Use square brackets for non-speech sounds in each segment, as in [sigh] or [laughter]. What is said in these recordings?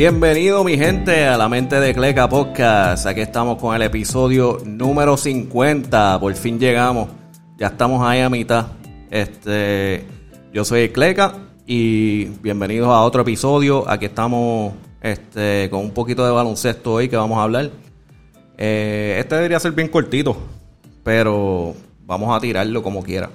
Bienvenido mi gente a la mente de Cleca Podcast. Aquí estamos con el episodio número 50. Por fin llegamos. Ya estamos ahí a mitad. Este, yo soy Cleca y bienvenidos a otro episodio. Aquí estamos este, con un poquito de baloncesto hoy que vamos a hablar. Eh, este debería ser bien cortito, pero vamos a tirarlo como quiera.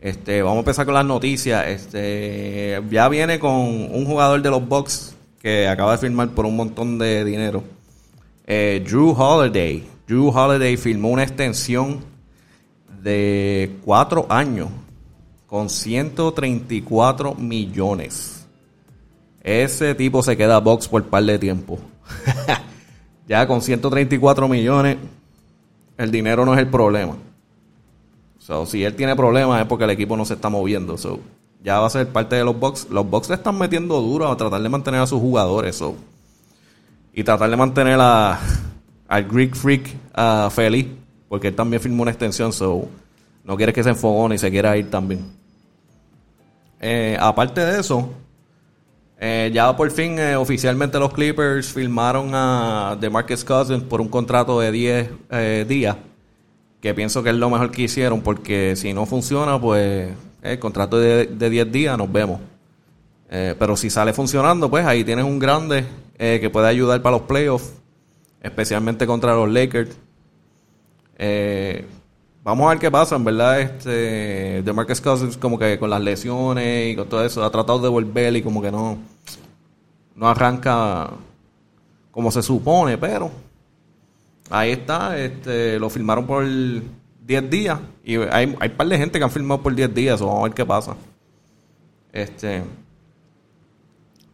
Este, vamos a empezar con las noticias. Este, ya viene con un jugador de los Bucks que acaba de firmar por un montón de dinero. Eh, Drew Holiday. Drew Holiday firmó una extensión de cuatro años con 134 millones. Ese tipo se queda box por par de tiempo. [laughs] ya con 134 millones, el dinero no es el problema. So, si él tiene problemas es porque el equipo no se está moviendo. So, ya va a ser parte de los Bucks. Los Bucks le están metiendo duro a tratar de mantener a sus jugadores. y tratar de mantener a, al Greek Freak uh, feliz. Porque él también firmó una extensión. So, no quiere que se enfogone y se quiera ir también. Eh, aparte de eso, eh, ya por fin eh, oficialmente los Clippers firmaron a DeMarcus Cousins por un contrato de 10 días. Que pienso que es lo mejor que hicieron. Porque si no funciona, pues el contrato de, de 10 días, nos vemos. Eh, pero si sale funcionando, pues ahí tienes un grande eh, que puede ayudar para los playoffs, especialmente contra los Lakers. Eh, vamos a ver qué pasa, en verdad, este de Marcus Cousins como que con las lesiones y con todo eso ha tratado de volver y como que no no arranca como se supone, pero ahí está, este lo firmaron por 10 días. Y hay, hay un par de gente que han filmado por 10 días. vamos a ver qué pasa. Este.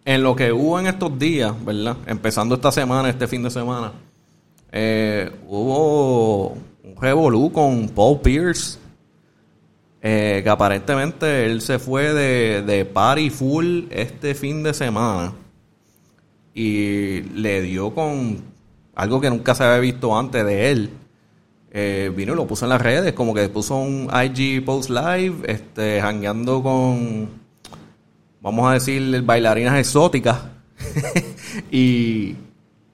En lo que hubo en estos días, ¿verdad? Empezando esta semana, este fin de semana, eh, hubo un revolú con Paul Pierce. Eh, que aparentemente él se fue de, de party full este fin de semana. Y le dio con algo que nunca se había visto antes de él eh, vino y lo puso en las redes, como que puso un IG post live, este, hangueando con, vamos a decir, bailarinas exóticas [laughs] y,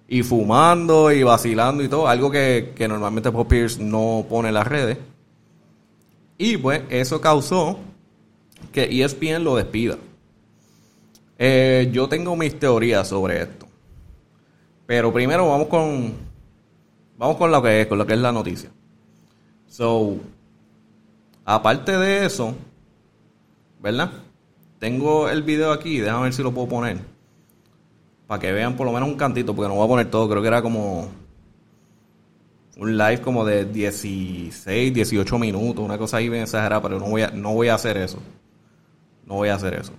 y fumando y vacilando y todo, algo que, normalmente Pop Pierce no pone en las redes. Y pues eso causó que ESPN lo despida. Eh, yo tengo mis teorías sobre esto. Pero primero vamos con Vamos con lo que es, con lo que es la noticia. So, aparte de eso, ¿verdad? Tengo el video aquí, déjame ver si lo puedo poner. Para que vean por lo menos un cantito, porque no voy a poner todo, creo que era como un live como de 16, 18 minutos, una cosa ahí bien exagerada, pero no voy a, no voy a hacer eso. No voy a hacer eso.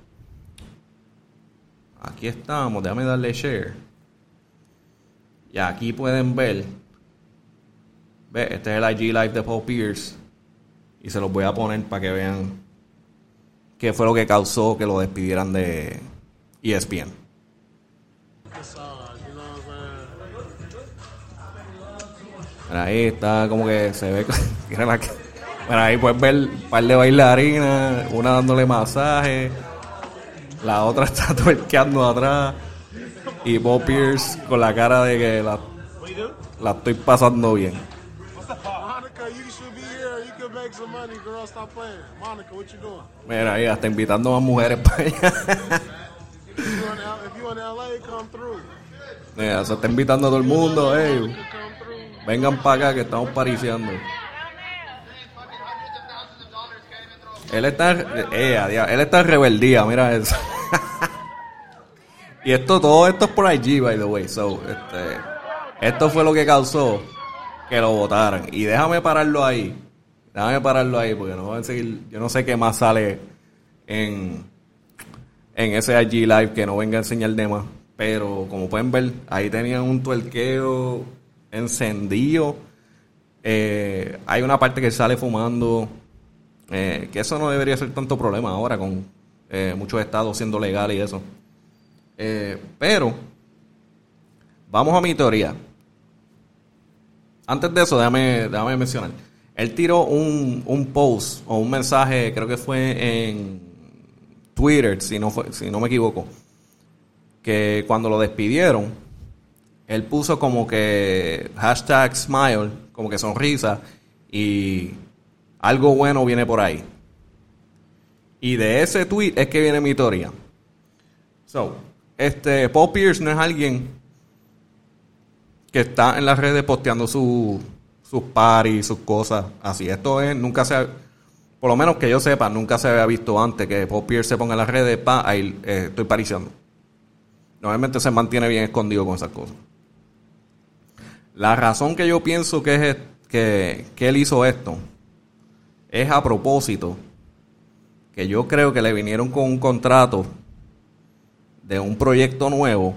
Aquí estamos, déjame darle share. Y aquí pueden ver Ve, este es el IG Live de Paul Pierce. Y se los voy a poner para que vean qué fue lo que causó que lo despidieran de ESPN. ahí está como que se ve. [laughs] bueno, ahí puedes ver un par de bailarinas, una dándole masaje, la otra [laughs] está tuerqueando atrás. Y Paul Pierce con la cara de que la estoy pasando bien. Mira, ahí hasta invitando a más mujeres para allá. Mira, se está invitando a todo el mundo, Vengan para acá que estamos pariciando. Él está, eh, él está en rebeldía, mira eso. [laughs] y esto, todo esto es por IG, by the way. So, este, esto fue lo que causó que lo votaran. Y déjame pararlo ahí. Déjame pararlo ahí porque no voy a seguir. Yo no sé qué más sale en, en ese IG Live que no venga a enseñar de más. Pero como pueden ver, ahí tenían un tuerqueo encendido. Eh, hay una parte que sale fumando. Eh, que eso no debería ser tanto problema ahora con eh, muchos estados siendo legal y eso. pero, vamos a mi teoría. Antes de eso, déjame, déjame mencionar. Él tiró un, un post o un mensaje, creo que fue en Twitter, si no, fue, si no me equivoco, que cuando lo despidieron, él puso como que hashtag smile, como que sonrisa, y algo bueno viene por ahí. Y de ese tweet es que viene mi teoría. So, este, Paul Pierce no es alguien que está en las redes posteando sus paris, sus cosas así. Esto es, nunca se, por lo menos que yo sepa, nunca se había visto antes que Paul Pierce se ponga en las redes, pa, ahí eh, estoy pariciando. Normalmente se mantiene bien escondido con esas cosas. La razón que yo pienso que, es, que, que él hizo esto es a propósito que yo creo que le vinieron con un contrato de un proyecto nuevo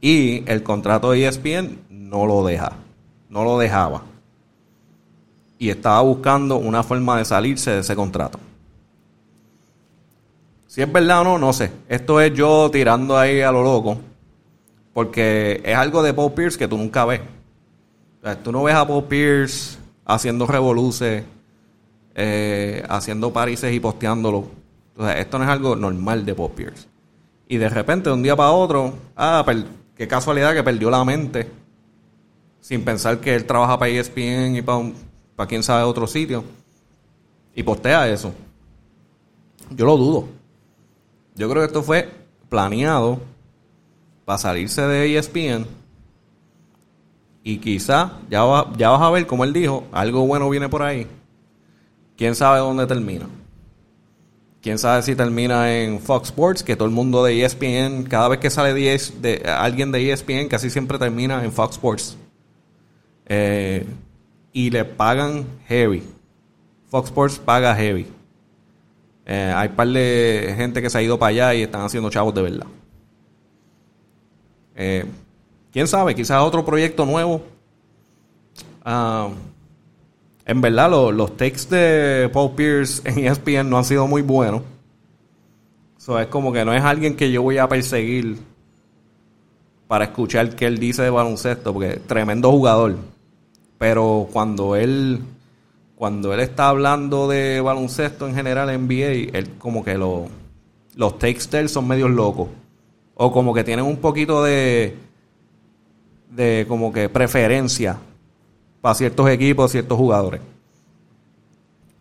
y el contrato de ESPN no lo deja, no lo dejaba. Y estaba buscando una forma de salirse de ese contrato. Si es verdad o no, no sé. Esto es yo tirando ahí a lo loco. Porque es algo de Paul Pierce que tú nunca ves. tú no ves a Paul Pierce haciendo revoluces eh, haciendo parises y posteándolo. Entonces, esto no es algo normal de Paul Pierce. Y de repente, de un día para otro, ah, qué casualidad que perdió la mente. Sin pensar que él trabaja para ESPN y para, para quién sabe otro sitio. Y postea eso. Yo lo dudo. Yo creo que esto fue planeado para salirse de ESPN. Y quizá, ya, ya vas a ver, como él dijo, algo bueno viene por ahí. ¿Quién sabe dónde termina? ¿Quién sabe si termina en Fox Sports? Que todo el mundo de ESPN, cada vez que sale de, alguien de ESPN, casi siempre termina en Fox Sports. Eh, y le pagan heavy. Fox Sports paga heavy. Eh, hay par de gente que se ha ido para allá y están haciendo chavos de verdad. Eh, ¿Quién sabe? Quizás otro proyecto nuevo. Ah, en verdad los, los takes de Paul Pierce en ESPN no han sido muy buenos. So, es como que no es alguien que yo voy a perseguir para escuchar qué él dice de baloncesto, porque tremendo jugador. Pero cuando él cuando él está hablando de baloncesto en general en NBA, él como que lo, los takes de él son medios locos. O como que tienen un poquito de de como que preferencia para ciertos equipos, ciertos jugadores.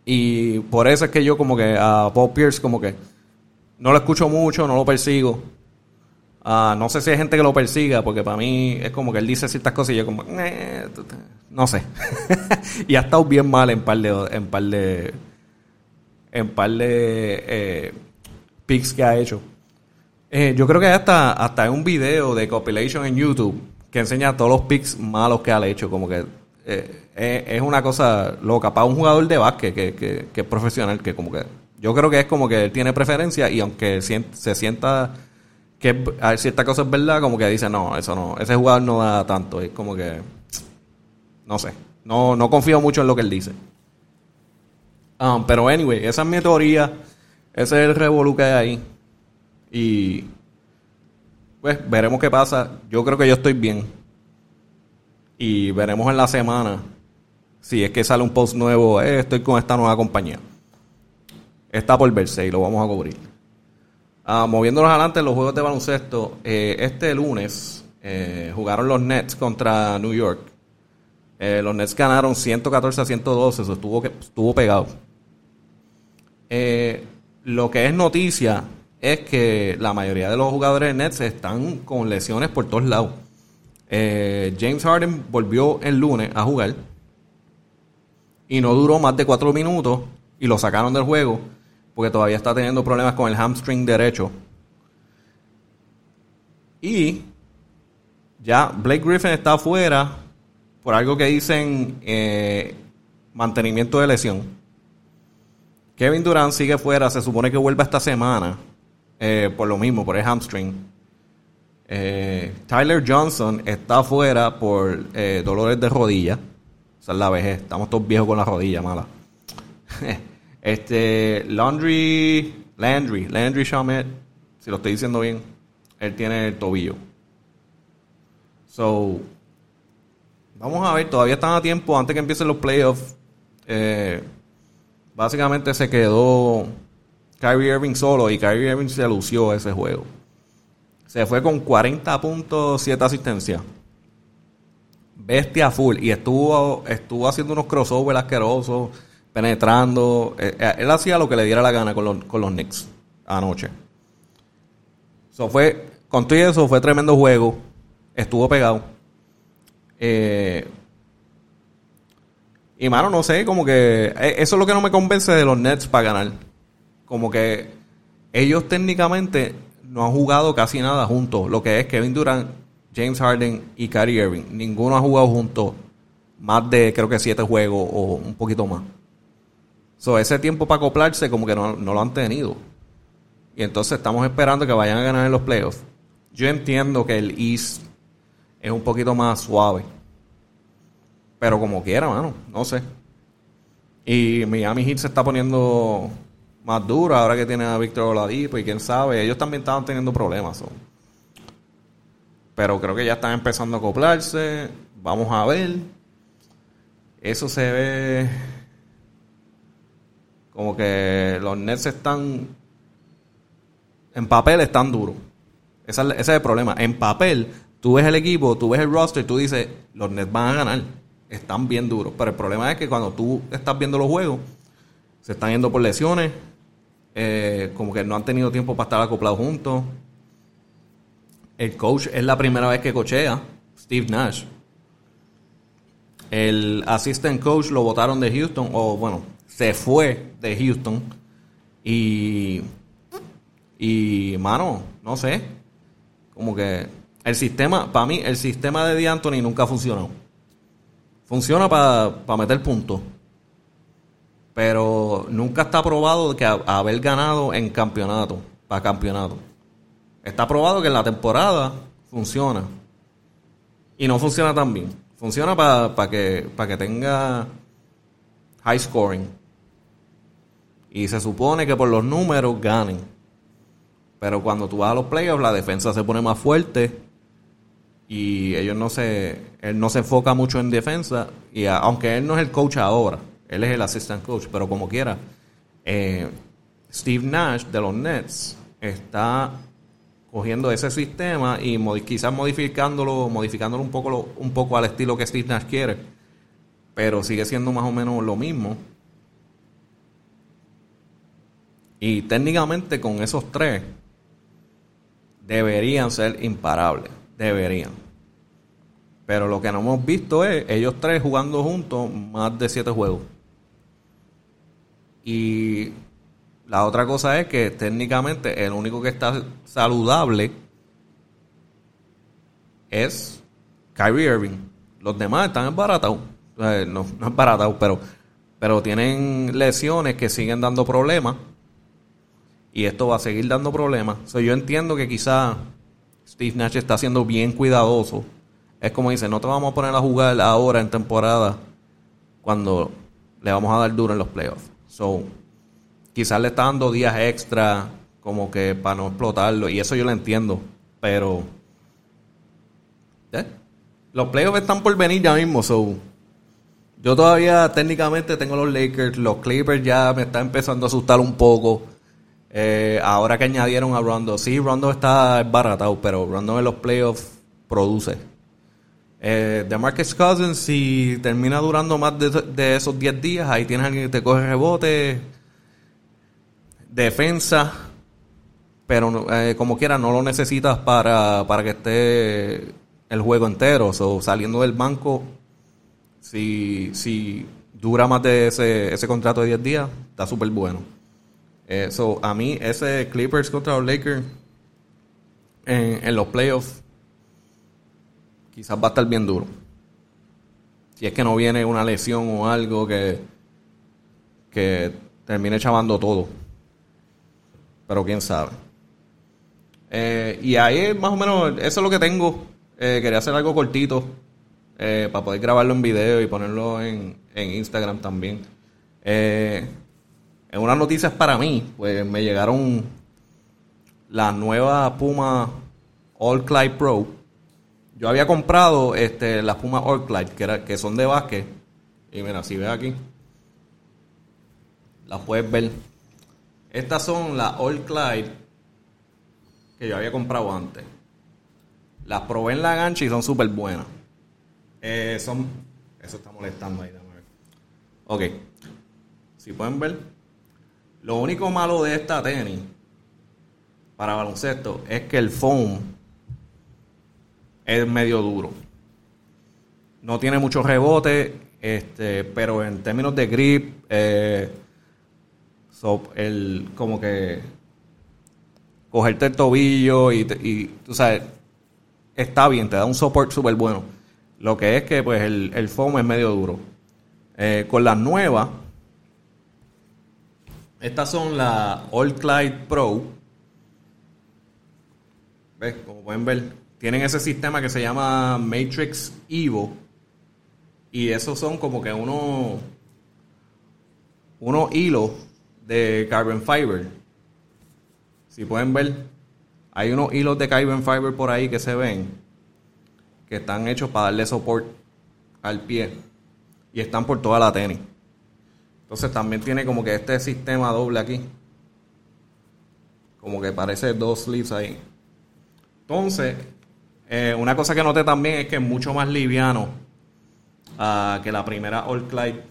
Y por eso es que yo como que a Paul Pierce como que no lo escucho mucho, no lo persigo. Ah, no sé si hay gente que lo persiga, porque para mí es como que él dice ciertas cosas y yo como, no sé. [laughs] y ha estado bien mal en par de, en par de, en par de eh, picks que ha hecho. Eh, yo creo que hasta, hasta hay un video de compilation en YouTube que enseña todos los picks malos que ha hecho, como que eh, es una cosa loca para un jugador de básquet que, que, es profesional, que como que yo creo que es como que él tiene preferencia y aunque se sienta que a cierta cosa es verdad, como que dice, no, eso no, ese jugador no da tanto, es como que, no sé, no, no confío mucho en lo que él dice. Um, pero anyway, esa es mi teoría, ese es el revolú que hay ahí y pues veremos qué pasa, yo creo que yo estoy bien y veremos en la semana si es que sale un post nuevo, eh, estoy con esta nueva compañía. Está por verse y lo vamos a cubrir. Ah, moviéndonos adelante en los juegos de baloncesto, eh, este lunes eh, jugaron los Nets contra New York. los Nets ganaron 114 a 112, eso estuvo, estuvo pegado. lo que es noticia es que la mayoría de los jugadores de Nets están con lesiones por todos lados. Eh, James Harden volvió el lunes a jugar y no duró más de cuatro minutos y lo sacaron del juego porque todavía está teniendo problemas con el hamstring derecho. Y ya Blake Griffin está afuera por algo que dicen eh, mantenimiento de lesión. Kevin Durant sigue fuera, se supone que vuelva esta semana eh, por lo mismo, por el hamstring. Eh, Tyler Johnson está fuera por dolores de rodilla. Esa es la vejez. Estamos todos viejos con la rodilla mala. [laughs] este, Landry, Landry, Landry Shamet, si lo estoy diciendo bien, él tiene el tobillo. So, vamos a ver, todavía están a tiempo antes que empiecen los playoffs. Eh, básicamente se quedó Kyrie Irving solo y Kyrie Irving se lució ese juego. se fue con 40 puntos, 7 asistencias. Bestia full. Y estuvo, estuvo haciendo unos crossovers asquerosos, penetrando. Eh, eh, él hacía lo que le diera la gana con los, con los Knicks anoche. So fue, con todo eso, fue tremendo juego. Estuvo pegado. Eh, y mano, no sé, como que eso es lo que no me convence de los Nets para ganar. Como que ellos técnicamente no han jugado casi nada juntos. Lo que es Kevin Durant, James Harden y Kyrie Irving. Ninguno ha jugado juntos más de creo que siete juegos o un poquito más. So, ese tiempo para acoplarse como que no, lo han tenido. Y entonces estamos esperando que vayan a ganar en los playoffs. Yo entiendo que el East es un poquito más suave. Pero como quiera, mano, no sé. Y Miami Heat se está poniendo más dura ahora que tiene a Víctor Oladipo y quién sabe, ellos también estaban teniendo problemas. Pero creo que ya están empezando a acoplarse. Vamos a ver. Eso se ve como que los Nets están en papel están duros. Ese, es el problema. En papel, tú ves el equipo, tú ves el roster, tú dices, los Nets van a ganar. Están bien duros. Pero el problema es que cuando tú estás viendo los juegos, se están yendo por lesiones, eh, como que no han tenido tiempo para estar acoplados juntos. El coach es la primera vez que cochea, Steve Nash. El assistant coach lo votaron de Houston, o bueno, se fue de Houston. Y, y mano, no sé. Como que el sistema, para mí, el sistema de D'Antoni nunca ha funcionado. Funciona para meter puntos pero nunca está probado que haber ganado en campeonato, para campeonato. Está probado que en la temporada funciona. Y no funciona tan bien. Funciona para que, que tenga high scoring. Y se supone que por los números ganen. Pero cuando tú vas a los playoffs, la defensa se pone más fuerte. Y ellos no se. Él no se enfoca mucho en defensa. Y aunque él no es el coach ahora él es el assistant coach, pero como quiera. Eh, Steve Nash de los Nets está cogiendo ese sistema y quizás modificándolo, modificándolo un poco, un poco al estilo que Steve Nash quiere, pero sigue siendo más o menos lo mismo. Y técnicamente con esos tres deberían ser imparables, deberían. Pero lo que no hemos visto es ellos tres jugando juntos más de siete juegos. Y la otra cosa es que técnicamente el único que está saludable es Kyrie Irving. Los demás están embaratados. No, no embaratados, pero, pero tienen lesiones que siguen dando problemas. Y esto va a seguir dando problemas. yo entiendo que quizá Steve Nash está siendo bien cuidadoso. Es como dice, no te vamos a poner a jugar ahora en temporada cuando le vamos a dar duro en los playoffs. So, quizás le está dando días extra como que para no explotarlo y eso yo lo entiendo, pero ¿eh? los playoffs están por venir ya mismo, so yo todavía técnicamente tengo los Lakers, los Clippers ya me están empezando a asustar un poco. Eh, ahora que añadieron a Rondo, sí, Rondo está baratado, pero Rondo en los playoffs produce. Eh, de Marcus Cousins, si termina durando más de, esos 10 días, ahí tienes alguien que te coge rebote, defensa, pero eh, como quiera no lo necesitas para, para que esté el juego entero. So, saliendo del banco, si, si dura más de ese, ese contrato de 10 días, está súper bueno. Eh, a mí, ese Clippers contra los Lakers en, los playoffs quizás va a estar bien duro. Si es que no viene una lesión o algo que, que termine chavando todo. Pero quién sabe. Eh, y ahí más o menos, eso es lo que tengo. Eh, quería hacer algo cortito eh, para poder grabarlo en video y ponerlo en, en Instagram también. En unas noticias para mí, pues me llegaron la nueva Puma All Clyde Pro yo había comprado este, las Puma Orclide, que, era, que son de básquet. Y mira, si ves aquí, las puedes ver. Estas son las All que yo había comprado antes. Las probé en la gancha y son súper buenas. Eh, son. Eso está molestando ahí. Ok. Si pueden ver. Lo único malo de esta tenis para baloncesto es que el foam es medio duro. No tiene mucho rebote, este, pero en términos de grip, eh, el, como que cogerte el tobillo y, y, tú sabes, está bien, te da un support súper bueno. Lo que es que pues el, el foam es medio duro. Eh, con las nuevas, estas son las All Clyde Pro. ¿Ves? Como pueden ver, tienen ese sistema que se llama Matrix Evo. Y esos son como que unos unos hilos de carbon fiber. Si pueden ver, hay unos hilos de carbon fiber por ahí que se ven que están hechos para darle soporte al pie y están por toda la tenis. Entonces también tiene como que este sistema doble aquí. Como que parece dos sleeves ahí. Entonces, eh, una cosa que noté también es que es mucho más liviano uh, que la primera All Clyde.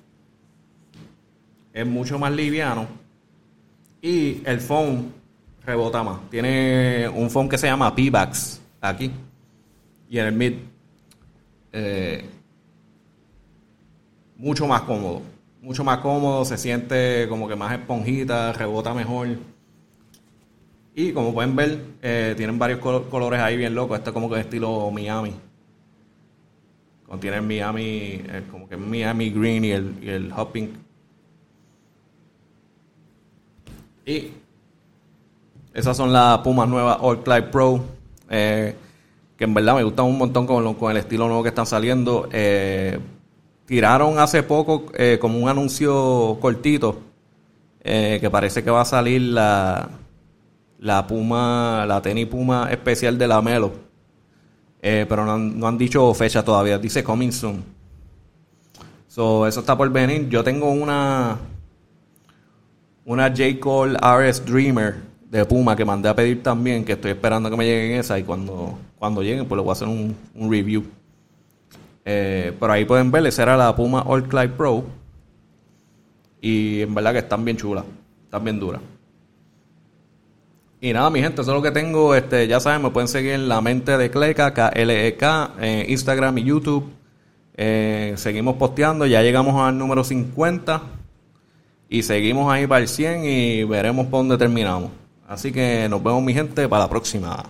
Es mucho más liviano. Y el foam rebota más. Tiene un foam que se llama P-Bax aquí. Y en el mid. Eh, mucho más cómodo mucho más cómodo, se siente como que más esponjita, rebota mejor. Y como pueden ver, eh, tienen varios colores ahí bien locos. Este es como que estilo Miami. Contiene Miami, eh, como que Miami Green y el, y el Hot. Y esas son las Pumas nuevas All Clyde Pro. Eh, que en verdad me gustan un montón con, con el estilo nuevo que están saliendo. Tiraron hace poco eh, como un anuncio cortito eh, que parece que va a salir la, la Puma, la tenis Puma especial de la Melo. Eh, pero no han, dicho fecha todavía, dice coming soon. So, eso está por venir. Yo tengo una una J. Cole RS Dreamer de Puma que mandé a pedir también, que estoy esperando que me lleguen esa y cuando, cuando lleguen pues le voy a hacer un review. Eh, pero ahí pueden ver, esa era la Puma All Clyde Pro. Y en verdad que están bien chulas, están bien duras. Y nada, mi gente, eso es lo que tengo. Este, ya saben, me pueden seguir en la mente de Cleca, K-L-E-K, en Instagram y YouTube. Eh, seguimos posteando, ya llegamos al número 50. Y seguimos ahí para el 100 y veremos por dónde terminamos. Así que nos vemos, mi gente, para la próxima.